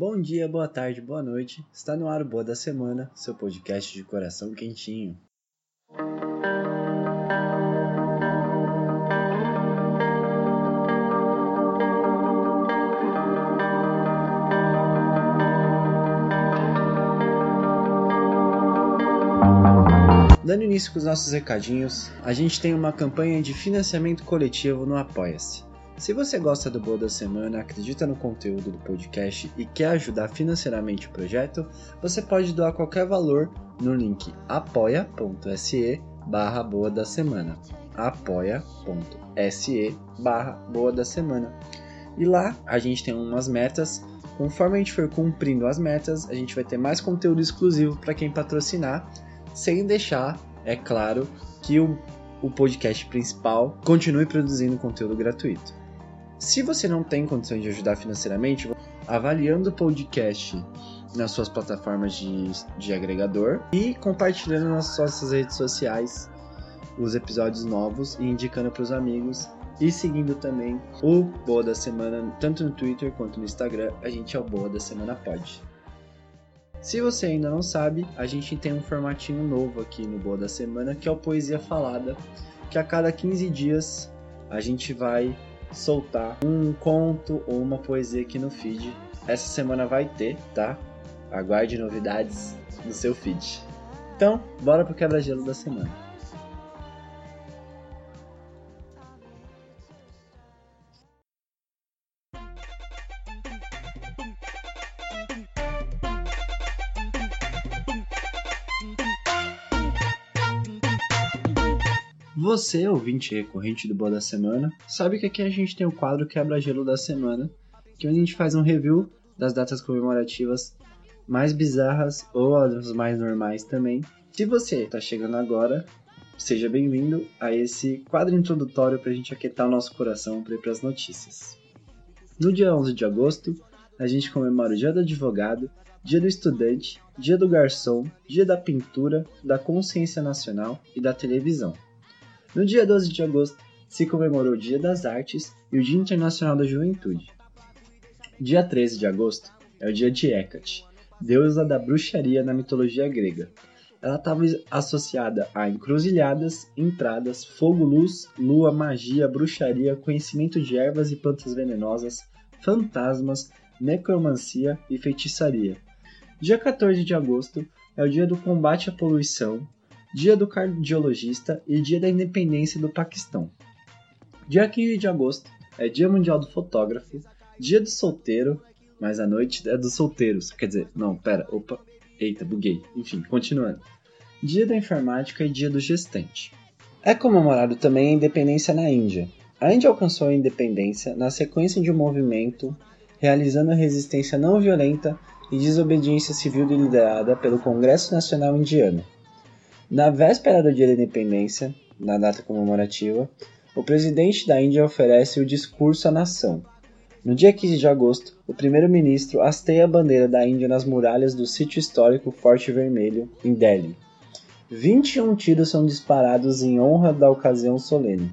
Bom dia, boa tarde, boa noite. Está no ar o Boa da Semana, seu podcast de coração quentinho. Dando início com os nossos recadinhos, a gente tem uma campanha de financiamento coletivo no Apoia-se. Se você gosta do Boa da Semana, acredita no conteúdo do podcast e quer ajudar financeiramente o projeto, você pode doar qualquer valor no link apoia.se barra Boa da Semana. apoia.se barra Boa da Semana. E lá a gente tem umas metas. Conforme a gente for cumprindo as metas, a gente vai ter mais conteúdo exclusivo para quem patrocinar, sem deixar, é claro, que o, o podcast principal continue produzindo conteúdo gratuito. Se você não tem condições de ajudar financeiramente, avaliando o podcast nas suas plataformas de, de agregador e compartilhando nas suas redes sociais os episódios novos e indicando para os amigos e seguindo também o Boa da Semana, tanto no Twitter quanto no Instagram, a gente é o Boa da Semana Pod. Se você ainda não sabe, a gente tem um formatinho novo aqui no Boa da Semana, que é o Poesia Falada, que a cada 15 dias a gente vai soltar um conto ou uma poesia aqui no feed. Essa semana vai ter, tá? Aguarde novidades no seu feed. Então, bora pro quebra-gelo da semana. Você, ouvinte recorrente do Boa da Semana, sabe que aqui a gente tem o quadro Quebra-Gelo da Semana, que é a gente faz um review das datas comemorativas mais bizarras ou as mais normais também. Se você está chegando agora, seja bem-vindo a esse quadro introdutório para a gente aquietar o nosso coração para ir para as notícias. No dia 11 de agosto, a gente comemora o Dia do Advogado, Dia do Estudante, Dia do Garçom, Dia da Pintura, da Consciência Nacional e da Televisão. No dia 12 de agosto se comemorou o Dia das Artes e o Dia Internacional da Juventude. Dia 13 de agosto é o dia de Hecate, deusa da bruxaria na mitologia grega. Ela estava associada a encruzilhadas, entradas, fogo-luz, lua, magia, bruxaria, conhecimento de ervas e plantas venenosas, fantasmas, necromancia e feitiçaria. Dia 14 de agosto é o dia do combate à poluição, Dia do Cardiologista e Dia da Independência do Paquistão. Dia 15 de agosto é Dia Mundial do Fotógrafo, Dia do Solteiro, mas a noite é dos solteiros. Quer dizer, não, pera, opa, eita, buguei. Enfim, continuando. Dia da Informática e Dia do Gestante. É comemorado também a independência na Índia. A Índia alcançou a independência na sequência de um movimento realizando resistência não violenta e desobediência civil liderada pelo Congresso Nacional Indiano. Na véspera do dia da independência, na data comemorativa, o presidente da Índia oferece o discurso à nação. No dia 15 de agosto, o primeiro-ministro hasteia a bandeira da Índia nas muralhas do sítio histórico Forte Vermelho, em Delhi. 21 tiros são disparados em honra da ocasião solene.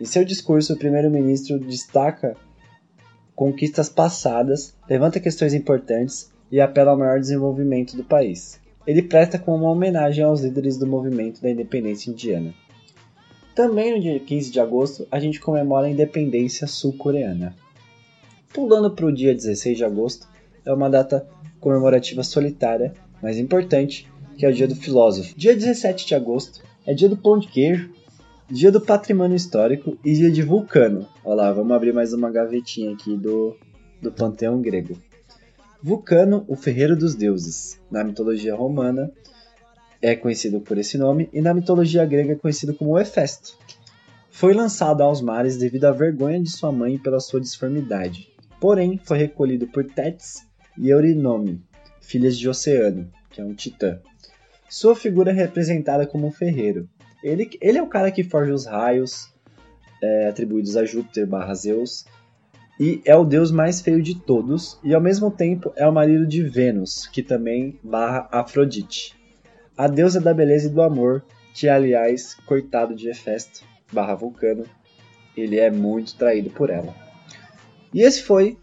Em seu discurso, o primeiro-ministro destaca conquistas passadas, levanta questões importantes e apela ao maior desenvolvimento do país ele presta como uma homenagem aos líderes do movimento da independência indiana. Também no dia 15 de agosto, a gente comemora a independência sul-coreana. Pulando para o dia 16 de agosto, é uma data comemorativa solitária, mas importante, que é o dia do filósofo. Dia 17 de agosto é dia do pão de queijo, dia do patrimônio histórico e dia de Vulcano. Olha lá, vamos abrir mais uma gavetinha aqui do, do panteão grego. Vulcano, o ferreiro dos deuses. Na mitologia romana é conhecido por esse nome e na mitologia grega é conhecido como Hefesto. Foi lançado aos mares devido à vergonha de sua mãe pela sua disformidade. Porém, foi recolhido por Tétis e Eurinome, filhas de Oceano, que é um titã. Sua figura é representada como um ferreiro. Ele, ele é o cara que forja os raios é, atribuídos a Júpiter barra Zeus e é o deus mais feio de todos, e ao mesmo tempo é o marido de Vênus, que também barra Afrodite. A deusa da beleza e do amor, que aliás, coitado de Hefesto, barra Vulcano, ele é muito traído por ela. E esse foi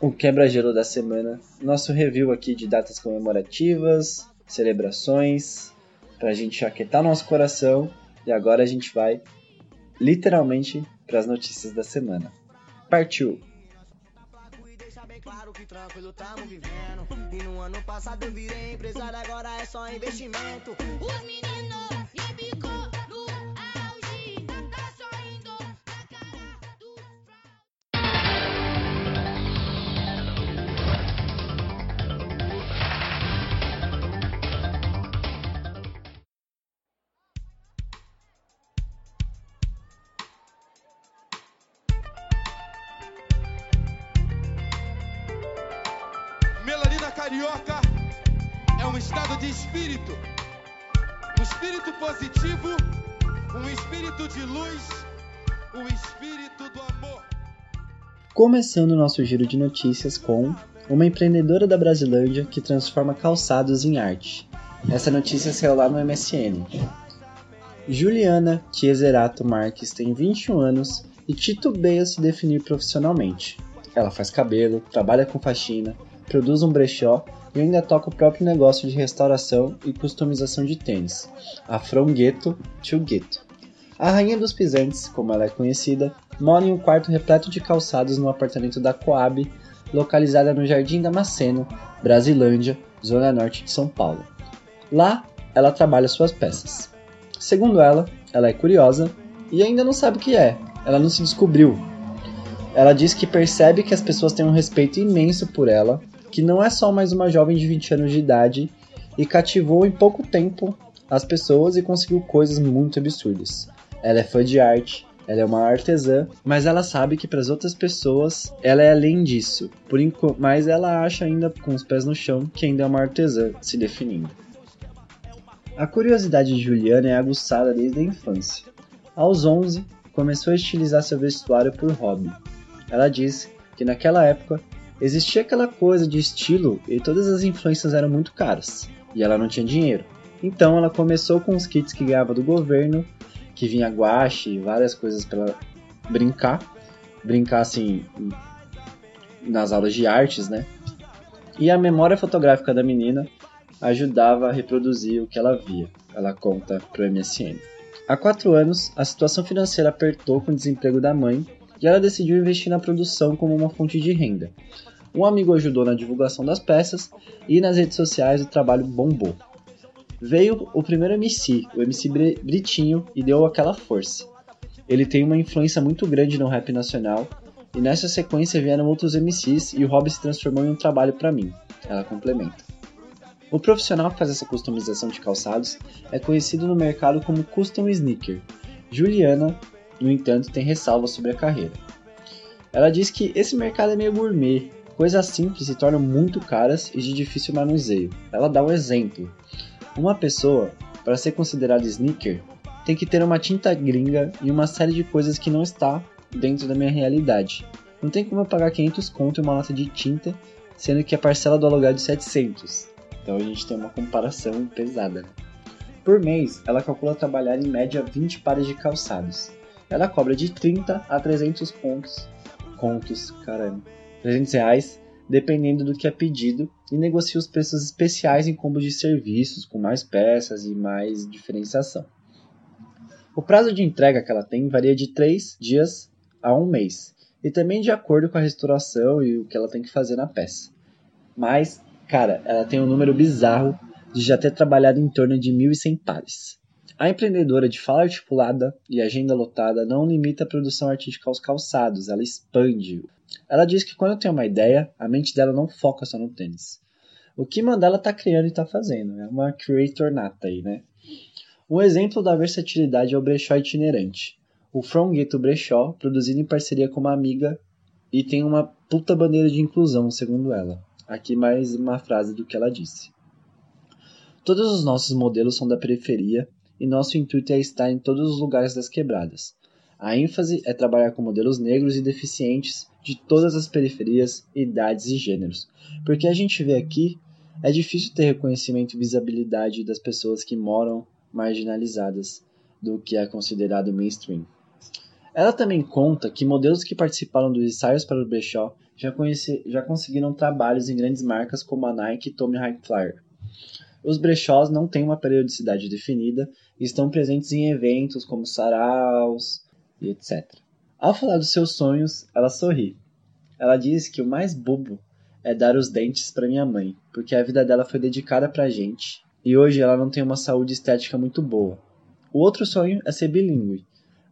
o quebra-gelo da semana, nosso review aqui de datas comemorativas, celebrações, pra gente aquietar nosso coração. E agora a gente vai literalmente para as notícias da semana. Partiu! claro que tranquilo tamo vivendo. E no ano passado eu virei empresário, agora é só investimento. Os meninos espírito positivo, um espírito de luz, um espírito do amor. Começando nosso giro de notícias com uma empreendedora da Brasilândia que transforma calçados em arte. Essa notícia saiu lá no MSN. Juliana Chieserato Marques tem 21 anos e titubeia se definir profissionalmente. Ela faz cabelo, trabalha com faxina, produz um brechó e ainda toca o próprio negócio de restauração e customização de tênis, a From Ghetto to Ghetto. A rainha dos pisantes, como ela é conhecida, mora em um quarto repleto de calçados no apartamento da Coab, localizada no Jardim Damasceno, Brasilândia, zona norte de São Paulo. Lá, ela trabalha suas peças. Segundo ela, ela é curiosa e ainda não sabe o que é, ela não se descobriu. Ela diz que percebe que as pessoas têm um respeito imenso por ela que não é só mais uma jovem de 20 anos de idade e cativou em pouco tempo as pessoas e conseguiu coisas muito absurdas. Ela é fã de arte, ela é uma artesã, mas ela sabe que para as outras pessoas ela é além disso. Por mas ela acha ainda com os pés no chão que ainda é uma artesã se definindo. A curiosidade de Juliana é aguçada desde a infância. Aos 11, começou a estilizar seu vestuário por hobby. Ela diz que naquela época existia aquela coisa de estilo e todas as influências eram muito caras e ela não tinha dinheiro. Então ela começou com os kits que ganhava do governo, que vinha guache e várias coisas para brincar, brincar assim nas aulas de artes, né? E a memória fotográfica da menina ajudava a reproduzir o que ela via. Ela conta pro MSN. Há quatro anos, a situação financeira apertou com o desemprego da mãe e ela decidiu investir na produção como uma fonte de renda. Um amigo ajudou na divulgação das peças e nas redes sociais o trabalho bombou. Veio o primeiro MC, o MC Britinho, e deu aquela força. Ele tem uma influência muito grande no rap nacional, e nessa sequência vieram outros MCs e o hobby se transformou em um trabalho para mim. Ela complementa. O profissional que faz essa customização de calçados é conhecido no mercado como Custom Sneaker. Juliana no entanto, tem ressalvas sobre a carreira. Ela diz que esse mercado é meio gourmet, coisas simples se tornam muito caras e de difícil manuseio. Ela dá um exemplo. Uma pessoa, para ser considerada sneaker, tem que ter uma tinta gringa e uma série de coisas que não está dentro da minha realidade. Não tem como eu pagar 500 conto em uma lata de tinta, sendo que a parcela do aluguel é de 700. Então a gente tem uma comparação pesada. Por mês, ela calcula trabalhar em média 20 pares de calçados ela cobra de 30 a 300 pontos, contos, caramba, 300 reais, dependendo do que é pedido, e negocia os preços especiais em combos de serviços, com mais peças e mais diferenciação. O prazo de entrega que ela tem varia de 3 dias a 1 mês, e também de acordo com a restauração e o que ela tem que fazer na peça. Mas, cara, ela tem um número bizarro de já ter trabalhado em torno de 1.100 pares. A empreendedora de fala articulada e agenda lotada não limita a produção artística aos calçados, ela expande. Ela diz que quando tem uma ideia, a mente dela não foca só no tênis. O que manda ela tá criando e tá fazendo. É uma creator nata aí, né? Um exemplo da versatilidade é o brechó itinerante. O From Ghetto Brechó, produzido em parceria com uma amiga e tem uma puta bandeira de inclusão, segundo ela. Aqui mais uma frase do que ela disse. Todos os nossos modelos são da periferia e nosso intuito é estar em todos os lugares das quebradas. A ênfase é trabalhar com modelos negros e deficientes de todas as periferias, idades e gêneros, porque a gente vê aqui é difícil ter reconhecimento e visibilidade das pessoas que moram marginalizadas do que é considerado mainstream. Ela também conta que modelos que participaram dos ensaios para o brechó já, conheci, já conseguiram trabalhos em grandes marcas como a Nike e Tommy Hilfiger. Os brechós não têm uma periodicidade definida e estão presentes em eventos como saraus e etc. Ao falar dos seus sonhos, ela sorri. Ela diz que o mais bobo é dar os dentes para minha mãe, porque a vida dela foi dedicada pra gente e hoje ela não tem uma saúde estética muito boa. O outro sonho é ser bilíngue.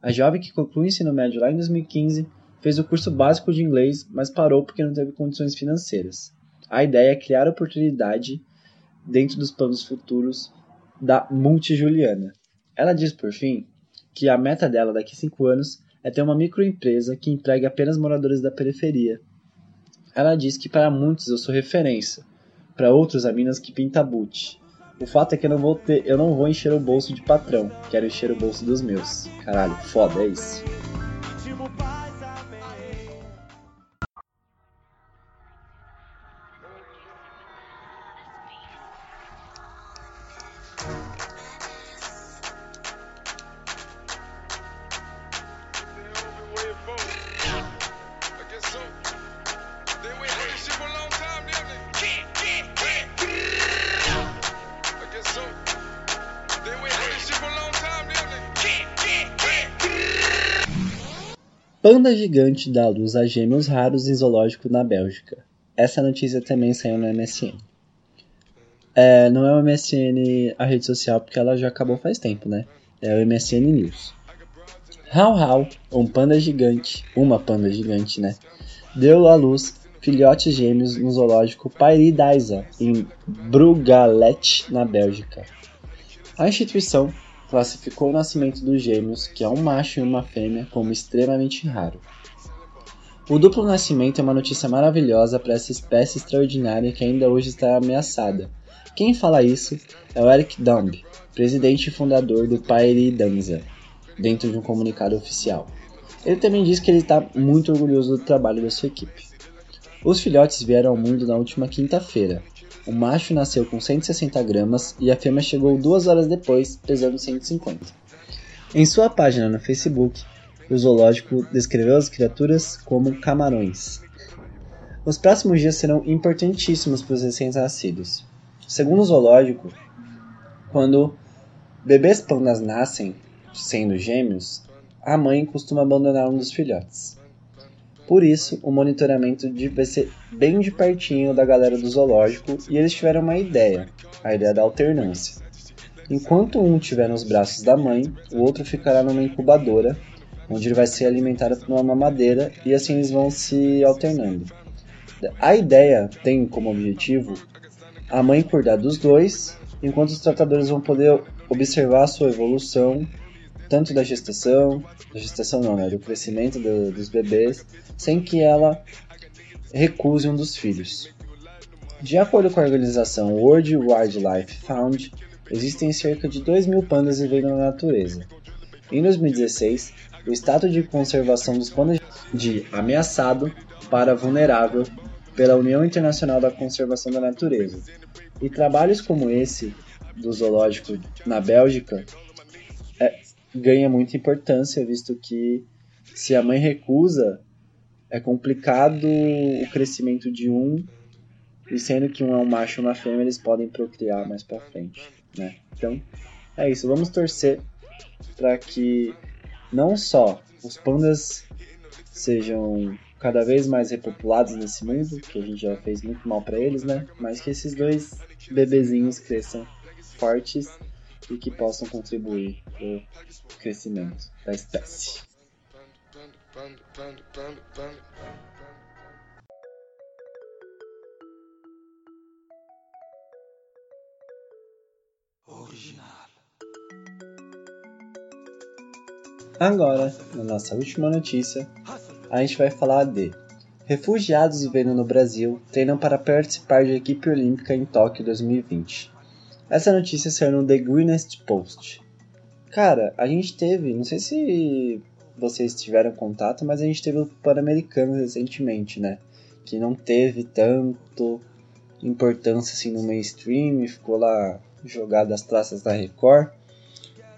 A jovem que concluiu o ensino médio lá em 2015 fez o curso básico de inglês, mas parou porque não teve condições financeiras. A ideia é criar oportunidade dentro dos planos futuros da Multijuliana. Ela diz, por fim, que a meta dela daqui a 5 anos é ter uma microempresa que empregue apenas moradores da periferia. Ela diz que para muitos eu sou referência, para outros a Minas que pinta boot. O fato é que eu não vou ter, eu não vou encher o bolso de patrão, quero encher o bolso dos meus. Caralho, foda, é isso. Gigante dá luz a gêmeos raros em zoológico na Bélgica. Essa notícia também saiu no MSN. É, não é o MSN a rede social porque ela já acabou faz tempo, né? É o MSN News. Hau Hau, um panda gigante, uma panda gigante, né? Deu à luz filhotes gêmeos no zoológico Pairidaisa, em Brugalet, na Bélgica. A instituição classificou o nascimento dos gêmeos, que é um macho e uma fêmea, como extremamente raro. O duplo nascimento é uma notícia maravilhosa para essa espécie extraordinária que ainda hoje está ameaçada. Quem fala isso é o Eric Dumb, presidente e fundador do Pairi Danza, dentro de um comunicado oficial. Ele também diz que ele está muito orgulhoso do trabalho da sua equipe. Os filhotes vieram ao mundo na última quinta-feira, o macho nasceu com 160 gramas e a fêmea chegou duas horas depois, pesando 150. Em sua página no Facebook, o zoológico descreveu as criaturas como camarões. Os próximos dias serão importantíssimos para os recém-nascidos. Segundo o zoológico, quando bebês pandas nascem, sendo gêmeos, a mãe costuma abandonar um dos filhotes. Por isso, o monitoramento vai ser bem de pertinho da galera do zoológico e eles tiveram uma ideia, a ideia da alternância. Enquanto um estiver nos braços da mãe, o outro ficará numa incubadora, onde ele vai ser alimentado por uma mamadeira e assim eles vão se alternando. A ideia tem como objetivo a mãe cuidar dos dois, enquanto os tratadores vão poder observar a sua evolução tanto da gestação, da gestação não, né, do crescimento do, dos bebês, sem que ela recuse um dos filhos. De acordo com a organização World Wildlife Fund, existem cerca de 2 mil pandas vivendo na natureza. Em 2016, o status de conservação dos pandas de ameaçado para vulnerável pela União Internacional da Conservação da Natureza. E trabalhos como esse do zoológico na Bélgica é, ganha muita importância, visto que se a mãe recusa, é complicado o crescimento de um, e sendo que um é um macho e uma fêmea, eles podem procriar mais para frente, né? Então, é isso. Vamos torcer para que não só os pandas sejam cada vez mais repopulados nesse mundo, que a gente já fez muito mal para eles, né? Mas que esses dois bebezinhos cresçam fortes e que possam contribuir para o crescimento da espécie. Original. Agora, na nossa última notícia, a gente vai falar de refugiados vivendo no Brasil treinam para participar de equipe olímpica em Tóquio 2020. Essa notícia saiu no The Greenest Post. Cara, a gente teve, não sei se vocês tiveram contato, mas a gente teve o Pan-Americano recentemente, né? Que não teve tanto importância assim no mainstream, ficou lá jogado às traças da Record.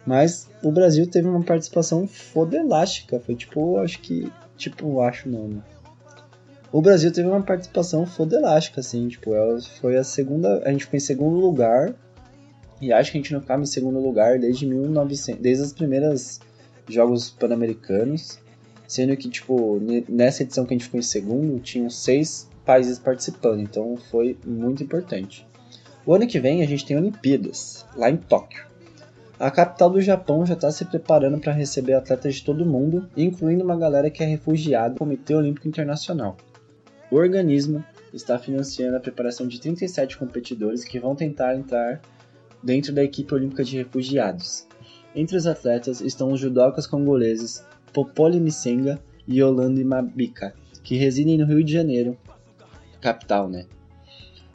Mas o Brasil teve uma participação fodelástica, foi tipo, acho que, tipo, acho não, né? O Brasil teve uma participação fodelástica, assim, tipo, ela foi a segunda, a gente ficou em segundo lugar, e acho que a gente não ficava em segundo lugar desde 1900, desde os primeiros Jogos Pan-Americanos, sendo que, tipo, nessa edição que a gente ficou em segundo, tinham seis países participando, então foi muito importante. O ano que vem a gente tem Olimpíadas, lá em Tóquio. A capital do Japão já está se preparando para receber atletas de todo mundo, incluindo uma galera que é refugiada do Comitê Olímpico Internacional. O organismo está financiando a preparação de 37 competidores que vão tentar entrar dentro da equipe olímpica de refugiados. Entre os atletas estão os judocas congoleses Popoli Misenga e Yolande Mabika, que residem no Rio de Janeiro, capital, né?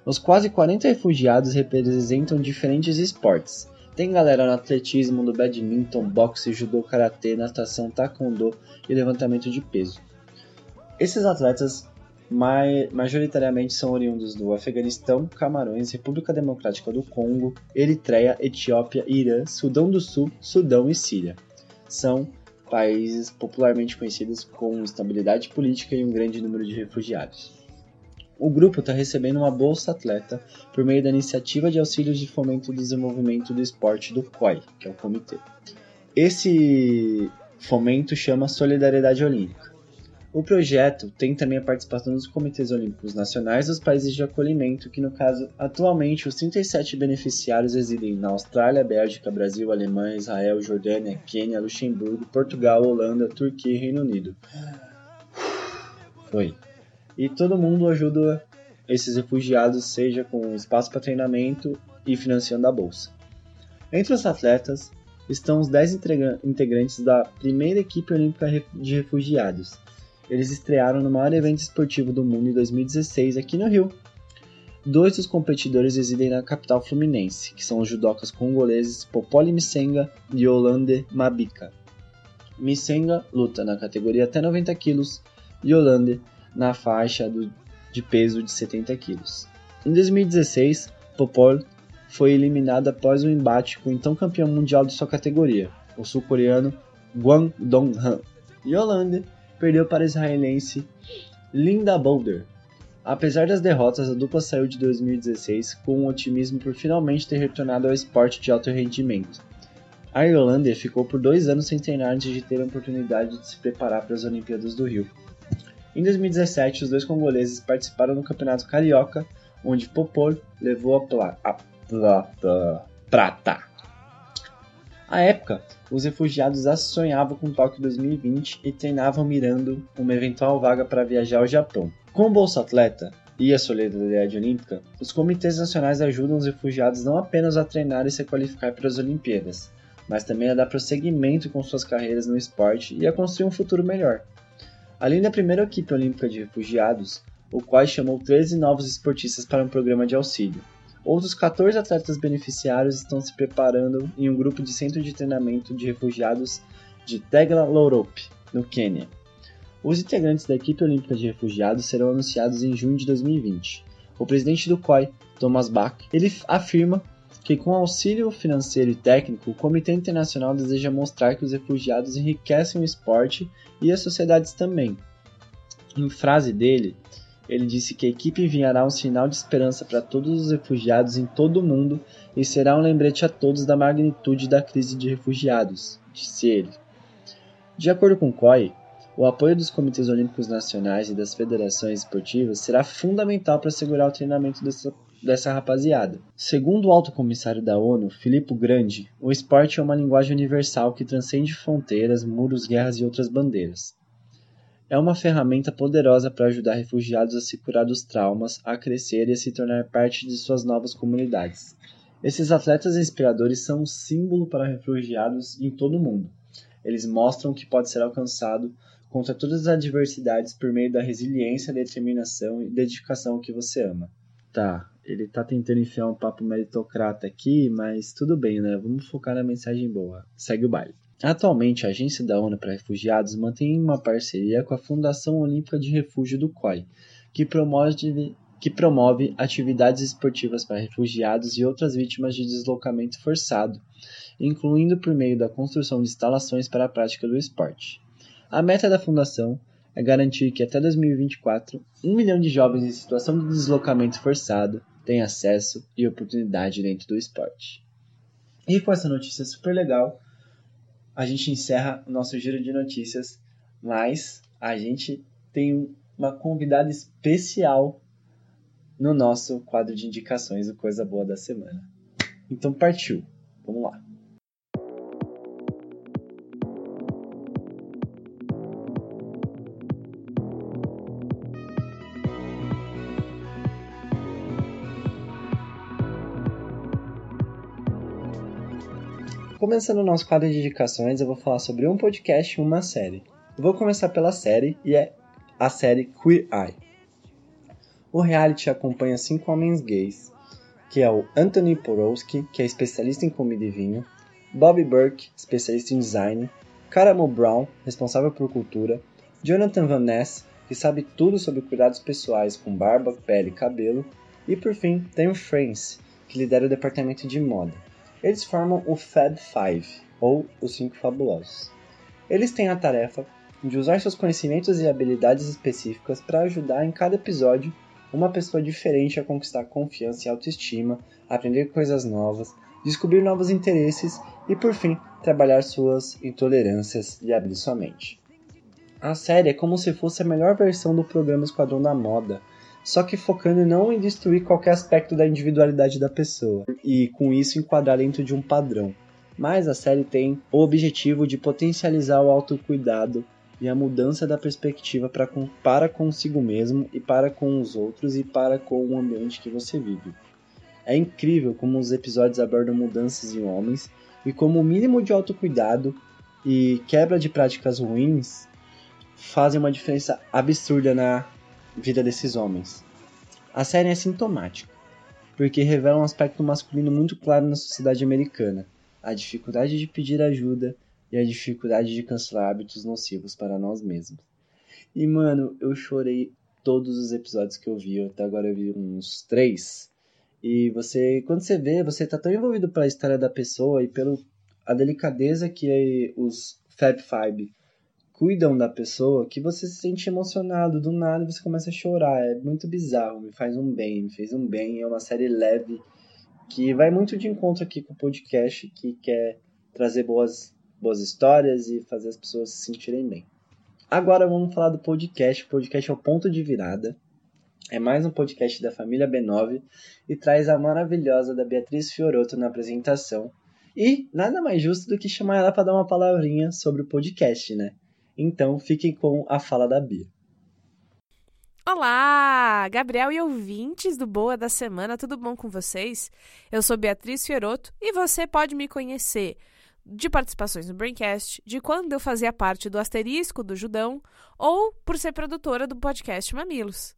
Os quase 40 refugiados representam diferentes esportes. Tem galera no atletismo, no badminton, boxe, judô, karatê, natação, taekwondo e levantamento de peso. Esses atletas majoritariamente são oriundos do Afeganistão, Camarões, República Democrática do Congo, Eritreia, Etiópia, Irã, Sudão do Sul, Sudão e Síria. São países popularmente conhecidos com estabilidade política e um grande número de refugiados. O grupo está recebendo uma bolsa atleta por meio da iniciativa de auxílios de fomento do desenvolvimento do esporte do COI, que é o comitê. Esse fomento chama Solidariedade Olímpica. O projeto tem também a participação dos comitês olímpicos nacionais dos países de acolhimento, que no caso, atualmente os 37 beneficiários residem na Austrália, Bélgica, Brasil, Alemanha, Israel, Jordânia, Quênia, Luxemburgo, Portugal, Holanda, Turquia e Reino Unido. Foi. E todo mundo ajuda esses refugiados, seja com espaço para treinamento e financiando a bolsa. Entre os atletas estão os 10 integrantes da primeira equipe olímpica de refugiados, eles estrearam no maior evento esportivo do mundo em 2016 aqui no Rio. Dois dos competidores residem na capital fluminense, que são os judocas congoleses Popoli Misenga e Yolande Mabika. Misenga luta na categoria até 90 kg e na faixa do, de peso de 70 kg. Em 2016, Popol foi eliminado após um embate com o então campeão mundial de sua categoria, o sul-coreano Gwang Dong-han. Yolande perdeu para a israelense Linda Boulder. Apesar das derrotas, a dupla saiu de 2016 com um otimismo por finalmente ter retornado ao esporte de alto rendimento. A Irlanda ficou por dois anos sem treinar antes de ter a oportunidade de se preparar para as Olimpíadas do Rio. Em 2017, os dois congoleses participaram do Campeonato Carioca, onde Popol levou a, pla a plata. prata. À época, os refugiados já sonhavam com Tóquio 2020 e treinavam mirando uma eventual vaga para viajar ao Japão. Com o Bolsa Atleta e a solidariedade olímpica, os comitês nacionais ajudam os refugiados não apenas a treinar e se qualificar para as Olimpíadas, mas também a dar prosseguimento com suas carreiras no esporte e a construir um futuro melhor. Além da primeira equipe olímpica de refugiados, o qual chamou 13 novos esportistas para um programa de auxílio. Outros 14 atletas beneficiários estão se preparando em um grupo de centro de treinamento de refugiados de Tegla Lorope, no Quênia. Os integrantes da equipe olímpica de refugiados serão anunciados em junho de 2020. O presidente do COI, Thomas Bach, ele afirma que com auxílio financeiro e técnico, o Comitê Internacional deseja mostrar que os refugiados enriquecem o esporte e as sociedades também. Em frase dele, ele disse que a equipe enviará um sinal de esperança para todos os refugiados em todo o mundo e será um lembrete a todos da magnitude da crise de refugiados, disse ele. De acordo com COI, o apoio dos comitês olímpicos nacionais e das federações esportivas será fundamental para assegurar o treinamento dessa, dessa rapaziada. Segundo o alto comissário da ONU, Filippo Grande, o esporte é uma linguagem universal que transcende fronteiras, muros, guerras e outras bandeiras é uma ferramenta poderosa para ajudar refugiados a se curar dos traumas, a crescer e a se tornar parte de suas novas comunidades. Esses atletas inspiradores são um símbolo para refugiados em todo o mundo. Eles mostram que pode ser alcançado contra todas as adversidades por meio da resiliência, determinação e dedicação que você ama. Tá, ele tá tentando enfiar um papo meritocrata aqui, mas tudo bem, né? Vamos focar na mensagem boa. Segue o baile. Atualmente, a Agência da ONU para Refugiados mantém uma parceria com a Fundação Olímpica de Refúgio do COI, que promove, que promove atividades esportivas para refugiados e outras vítimas de deslocamento forçado, incluindo por meio da construção de instalações para a prática do esporte. A meta da fundação é garantir que até 2024, um milhão de jovens em situação de deslocamento forçado tenham acesso e oportunidade dentro do esporte. E com essa notícia super legal, a gente encerra o nosso giro de notícias, mas a gente tem uma convidada especial no nosso quadro de indicações do Coisa Boa da Semana. Então partiu, vamos lá. Começando o nosso quadro de indicações, eu vou falar sobre um podcast e uma série. Eu vou começar pela série, e é a série Queer Eye. O reality acompanha cinco homens gays, que é o Anthony Porowski, que é especialista em comida e vinho, Bobby Burke, especialista em design, Caramel Brown, responsável por cultura, Jonathan Van Ness, que sabe tudo sobre cuidados pessoais com barba, pele e cabelo, e por fim tem o que lidera o departamento de moda. Eles formam o Fab Five, ou os Cinco Fabulosos. Eles têm a tarefa de usar seus conhecimentos e habilidades específicas para ajudar em cada episódio uma pessoa diferente a conquistar confiança e autoestima, aprender coisas novas, descobrir novos interesses e, por fim, trabalhar suas intolerâncias e abrir sua mente. A série é como se fosse a melhor versão do programa Esquadrão da Moda, só que focando não em destruir qualquer aspecto da individualidade da pessoa e com isso enquadrar dentro de um padrão. Mas a série tem o objetivo de potencializar o autocuidado e a mudança da perspectiva para, com, para consigo mesmo e para com os outros e para com o ambiente que você vive. É incrível como os episódios abordam mudanças em homens e como o mínimo de autocuidado e quebra de práticas ruins fazem uma diferença absurda na vida desses homens. A série é sintomática, porque revela um aspecto masculino muito claro na sociedade americana: a dificuldade de pedir ajuda e a dificuldade de cancelar hábitos nocivos para nós mesmos. E mano, eu chorei todos os episódios que eu vi, até agora eu vi uns três. E você, quando você vê, você tá tão envolvido pela história da pessoa e pela a delicadeza que é os Fab Five cuidam da pessoa que você se sente emocionado do nada você começa a chorar. É muito bizarro, me faz um bem, me fez um bem. É uma série leve que vai muito de encontro aqui com o podcast que quer trazer boas, boas histórias e fazer as pessoas se sentirem bem. Agora vamos falar do podcast. O podcast é o ponto de virada. É mais um podcast da família B9 e traz a maravilhosa da Beatriz Fioroto na apresentação. E nada mais justo do que chamar ela para dar uma palavrinha sobre o podcast, né? Então fiquem com a fala da Bia. Olá, Gabriel e ouvintes do Boa da Semana, tudo bom com vocês? Eu sou Beatriz Fieroto e você pode me conhecer de participações no Braincast, de quando eu fazia parte do Asterisco do Judão ou por ser produtora do podcast Mamilos.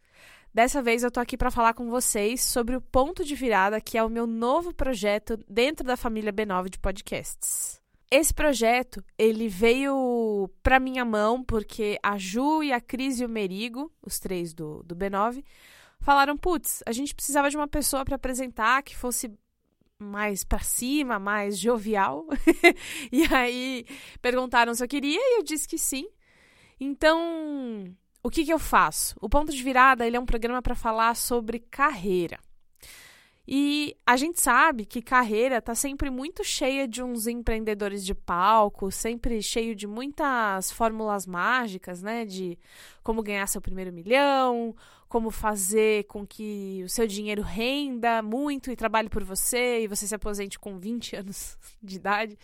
Dessa vez eu tô aqui para falar com vocês sobre o Ponto de Virada, que é o meu novo projeto dentro da família B9 de podcasts. Esse projeto, ele veio para minha mão porque a Ju e a Cris e o Merigo, os três do, do B9, falaram, putz, a gente precisava de uma pessoa para apresentar que fosse mais para cima, mais jovial. e aí perguntaram se eu queria e eu disse que sim. Então, o que, que eu faço? O Ponto de Virada ele é um programa para falar sobre carreira. E a gente sabe que carreira tá sempre muito cheia de uns empreendedores de palco, sempre cheio de muitas fórmulas mágicas, né? De como ganhar seu primeiro milhão, como fazer com que o seu dinheiro renda muito e trabalhe por você e você se aposente com 20 anos de idade.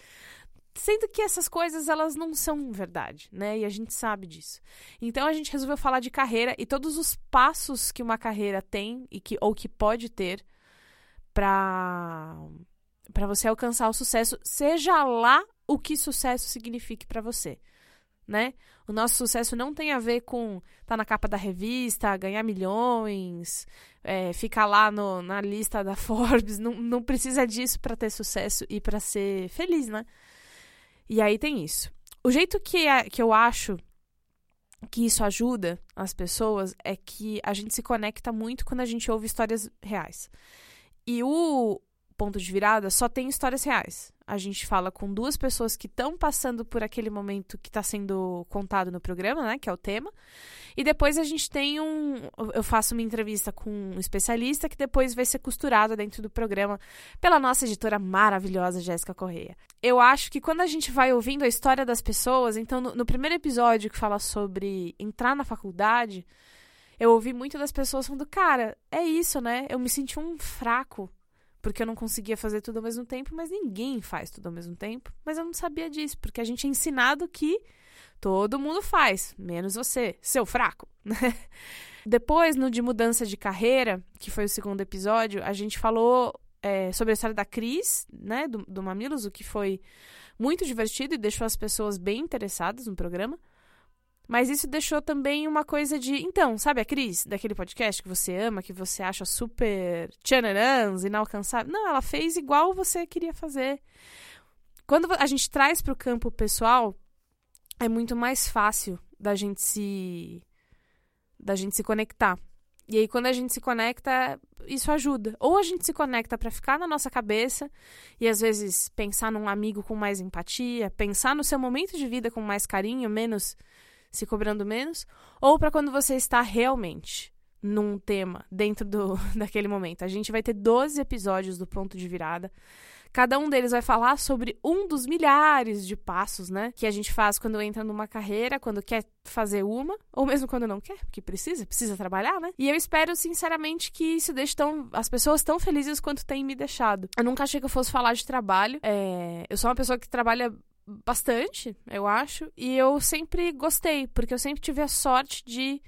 Sendo que essas coisas elas não são verdade, né? E a gente sabe disso. Então a gente resolveu falar de carreira e todos os passos que uma carreira tem e que ou que pode ter para para você alcançar o sucesso, seja lá o que sucesso signifique para você, né? O nosso sucesso não tem a ver com estar tá na capa da revista, ganhar milhões, é, ficar lá no, na lista da Forbes. Não, não precisa disso para ter sucesso e para ser feliz, né? E aí tem isso. O jeito que, é, que eu acho que isso ajuda as pessoas é que a gente se conecta muito quando a gente ouve histórias reais. E o ponto de virada só tem histórias reais. A gente fala com duas pessoas que estão passando por aquele momento que está sendo contado no programa, né? Que é o tema. E depois a gente tem um. Eu faço uma entrevista com um especialista que depois vai ser costurado dentro do programa pela nossa editora maravilhosa, Jéssica Correia. Eu acho que quando a gente vai ouvindo a história das pessoas, então no, no primeiro episódio que fala sobre entrar na faculdade, eu ouvi muito das pessoas falando, cara, é isso, né? Eu me senti um fraco porque eu não conseguia fazer tudo ao mesmo tempo, mas ninguém faz tudo ao mesmo tempo. Mas eu não sabia disso, porque a gente é ensinado que Todo mundo faz, menos você, seu fraco. Né? Depois, no de mudança de carreira, que foi o segundo episódio, a gente falou é, sobre a história da Cris, né, do, do Mamilos, o que foi muito divertido e deixou as pessoas bem interessadas no programa. Mas isso deixou também uma coisa de. Então, sabe a Cris, daquele podcast que você ama, que você acha super tchananãs, inalcançável? Não, ela fez igual você queria fazer. Quando a gente traz para o campo pessoal, é muito mais fácil da gente se da gente se conectar. E aí quando a gente se conecta, isso ajuda. Ou a gente se conecta para ficar na nossa cabeça e às vezes pensar num amigo com mais empatia, pensar no seu momento de vida com mais carinho, menos se cobrando menos, ou para quando você está realmente num tema dentro do daquele momento. A gente vai ter 12 episódios do ponto de virada. Cada um deles vai falar sobre um dos milhares de passos, né? Que a gente faz quando entra numa carreira, quando quer fazer uma, ou mesmo quando não quer, porque precisa, precisa trabalhar, né? E eu espero, sinceramente, que isso deixe tão, as pessoas tão felizes quanto tem me deixado. Eu nunca achei que eu fosse falar de trabalho. É, eu sou uma pessoa que trabalha bastante, eu acho, e eu sempre gostei, porque eu sempre tive a sorte de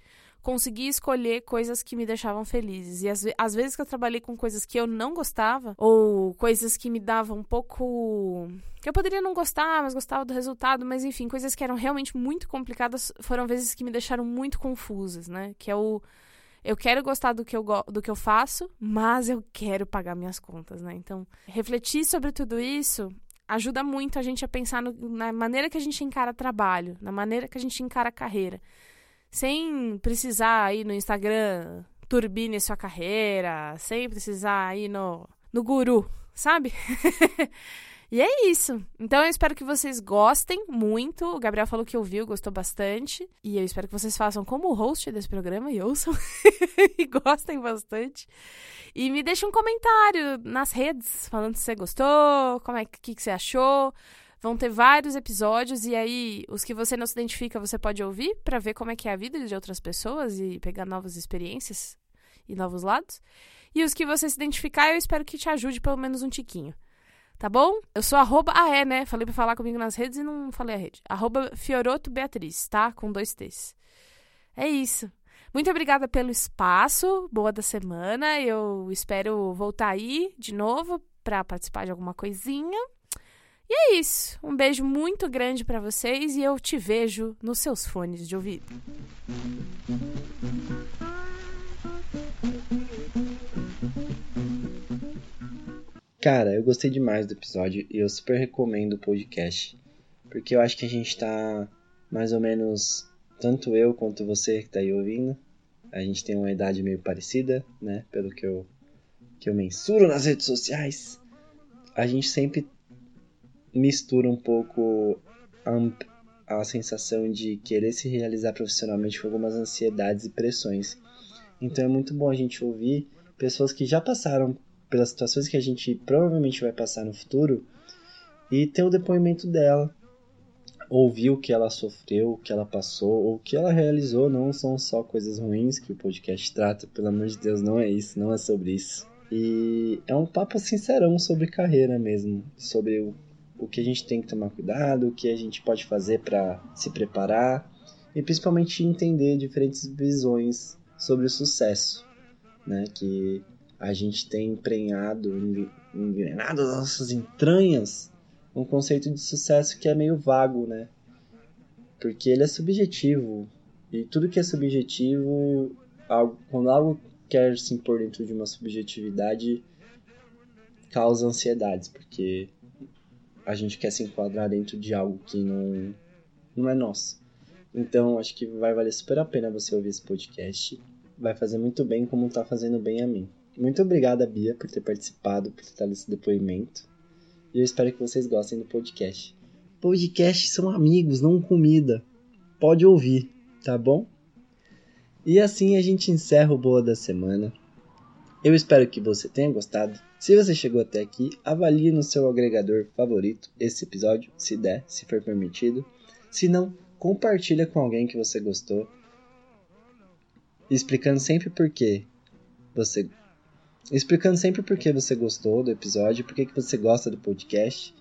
conseguir escolher coisas que me deixavam felizes. E às, vezes que eu trabalhei com coisas que eu não gostava, ou coisas que me davam um pouco. que eu poderia não gostar, mas gostava do resultado, mas enfim, coisas que eram realmente muito complicadas foram vezes que me deixaram muito confusas, né? Que é o. Eu quero gostar do que eu, do que eu faço, mas eu quero pagar minhas contas, né? Então, refletir sobre tudo isso ajuda muito a gente a pensar no, na maneira que a gente encara trabalho, na maneira que a gente encara carreira sem precisar ir no Instagram turbine sua carreira, sem precisar ir no, no guru, sabe? e é isso. Então eu espero que vocês gostem muito. O Gabriel falou que ouviu, gostou bastante. E eu espero que vocês façam como o host desse programa e ouçam e gostem bastante. E me deixem um comentário nas redes falando se você gostou, como é que, que você achou. Vão ter vários episódios e aí os que você não se identifica você pode ouvir para ver como é que é a vida de outras pessoas e pegar novas experiências e novos lados. E os que você se identificar, eu espero que te ajude pelo menos um tiquinho. Tá bom? Eu sou arroba, ah é, né? Falei pra falar comigo nas redes e não falei a rede. Arroba Fioroto Beatriz, tá? Com dois T's. É isso. Muito obrigada pelo espaço. Boa da semana. Eu espero voltar aí de novo para participar de alguma coisinha. E é isso. Um beijo muito grande para vocês e eu te vejo nos seus fones de ouvido. Cara, eu gostei demais do episódio e eu super recomendo o podcast. Porque eu acho que a gente tá mais ou menos, tanto eu quanto você que tá aí ouvindo, a gente tem uma idade meio parecida, né? Pelo que eu, que eu mensuro nas redes sociais. A gente sempre mistura um pouco a, a sensação de querer se realizar profissionalmente com algumas ansiedades e pressões. Então é muito bom a gente ouvir pessoas que já passaram pelas situações que a gente provavelmente vai passar no futuro e ter o depoimento dela, ouvir o que ela sofreu, o que ela passou, o que ela realizou, não são só coisas ruins que o podcast trata, pelo amor de Deus, não é isso, não é sobre isso. E é um papo sincerão sobre carreira mesmo, sobre o o que a gente tem que tomar cuidado, o que a gente pode fazer para se preparar e principalmente entender diferentes visões sobre o sucesso, né? Que a gente tem emprenhado, envenenado nas nossas entranhas um conceito de sucesso que é meio vago, né? Porque ele é subjetivo e tudo que é subjetivo, quando algo quer se impor dentro de uma subjetividade, causa ansiedades, porque a gente quer se enquadrar dentro de algo que não, não é nosso. Então, acho que vai valer super a pena você ouvir esse podcast. Vai fazer muito bem como tá fazendo bem a mim. Muito obrigada, Bia, por ter participado, por ter dado esse depoimento. E eu espero que vocês gostem do podcast. Podcasts são amigos, não comida. Pode ouvir, tá bom? E assim a gente encerra o Boa da Semana. Eu espero que você tenha gostado. Se você chegou até aqui, avalie no seu agregador favorito esse episódio, se der, se for permitido. Se não, compartilha com alguém que você gostou, explicando sempre por que você explicando sempre por que você gostou do episódio, por que você gosta do podcast.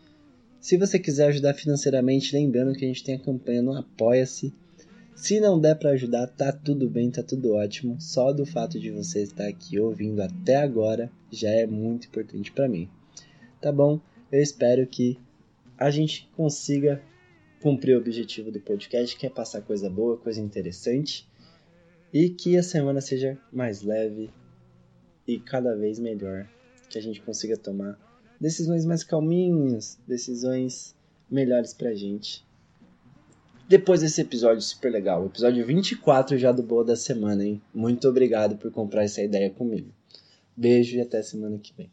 Se você quiser ajudar financeiramente, lembrando que a gente tem a campanha no Apoia-se. Se não der para ajudar, tá tudo bem, tá tudo ótimo. Só do fato de você estar aqui ouvindo até agora já é muito importante para mim. Tá bom? Eu espero que a gente consiga cumprir o objetivo do podcast, que é passar coisa boa, coisa interessante, e que a semana seja mais leve e cada vez melhor, que a gente consiga tomar decisões mais calminhas, decisões melhores pra gente. Depois desse episódio super legal, episódio 24 já do Boa da Semana, hein? Muito obrigado por comprar essa ideia comigo. Beijo e até semana que vem.